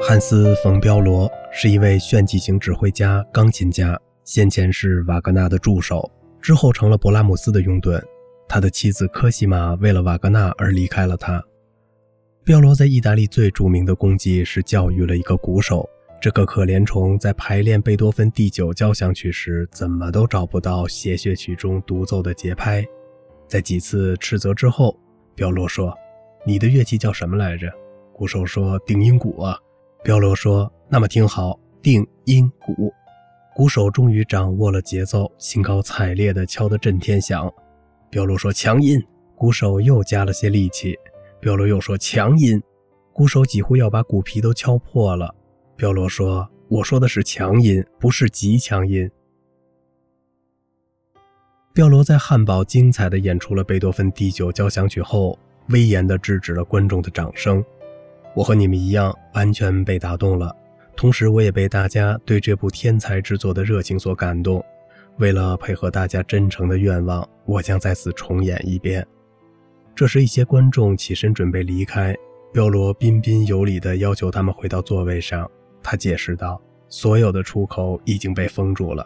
汉斯·冯·彪罗是一位炫技型指挥家、钢琴家，先前是瓦格纳的助手，之后成了勃拉姆斯的拥趸。他的妻子科西玛为了瓦格纳而离开了他。彪罗在意大利最著名的功绩是教育了一个鼓手。这个可怜虫在排练贝多芬第九交响曲时，怎么都找不到协谑曲中独奏的节拍。在几次斥责之后，彪罗说：“你的乐器叫什么来着？”鼓手说：“定音鼓啊。”彪罗说：“那么听好，定音鼓。”鼓手终于掌握了节奏，兴高采烈地敲得震天响。彪罗说：“强音。”鼓手又加了些力气。彪罗又说：“强音。”鼓手几乎要把鼓皮都敲破了。彪罗说：“我说的是强音，不是极强音。”彪罗在汉堡精彩地演出了贝多芬第九交响曲后，威严地制止了观众的掌声。我和你们一样，完全被打动了。同时，我也被大家对这部天才之作的热情所感动。为了配合大家真诚的愿望，我将再次重演一遍。这时，一些观众起身准备离开，彪罗彬彬有礼地要求他们回到座位上。他解释道：“所有的出口已经被封住了。”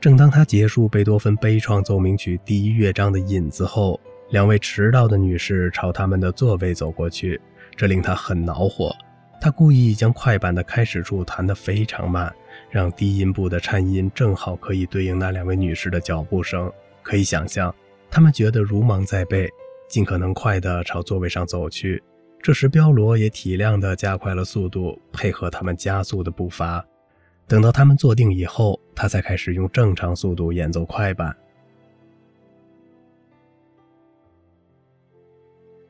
正当他结束贝多芬悲怆奏鸣曲第一乐章的引子后，两位迟到的女士朝他们的座位走过去，这令他很恼火。他故意将快板的开始处弹得非常慢，让低音部的颤音正好可以对应那两位女士的脚步声。可以想象，他们觉得如芒在背，尽可能快地朝座位上走去。这时，彪罗也体谅地加快了速度，配合他们加速的步伐。等到他们坐定以后，他才开始用正常速度演奏快板。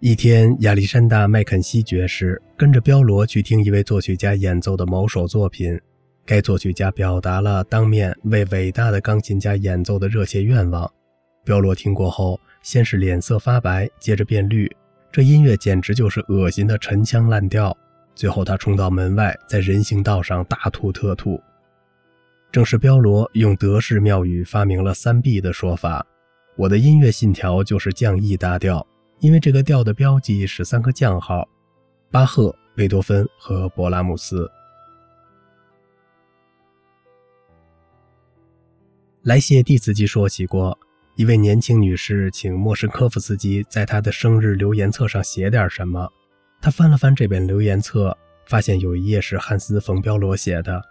一天，亚历山大·麦肯锡爵士跟着彪罗去听一位作曲家演奏的某首作品。该作曲家表达了当面为伟大的钢琴家演奏的热切愿望。彪罗听过后，先是脸色发白，接着变绿。这音乐简直就是恶心的陈腔滥调。最后，他冲到门外，在人行道上大吐特吐。正是彪罗用德式妙语发明了三 B 的说法。我的音乐信条就是降 E 大调，因为这个调的标记是三个降号：巴赫、贝多芬和勃拉姆斯。莱谢蒂斯基说起过。一位年轻女士请莫什科夫斯基在她的生日留言册上写点什么。他翻了翻这本留言册，发现有一页是汉斯·冯·彪罗写的。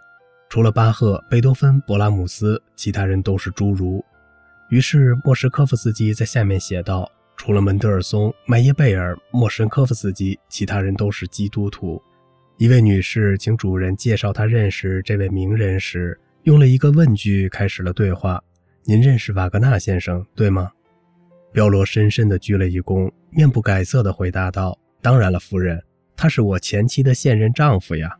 除了巴赫、贝多芬、勃拉姆斯，其他人都是侏儒。于是莫什科夫斯基在下面写道：“除了门德尔松、麦耶贝尔、莫什科夫斯基，其他人都是基督徒。”一位女士请主人介绍她认识这位名人时，用了一个问句开始了对话。您认识瓦格纳先生，对吗？彪罗深深地鞠了一躬，面不改色地回答道：“当然了，夫人，他是我前妻的现任丈夫呀。”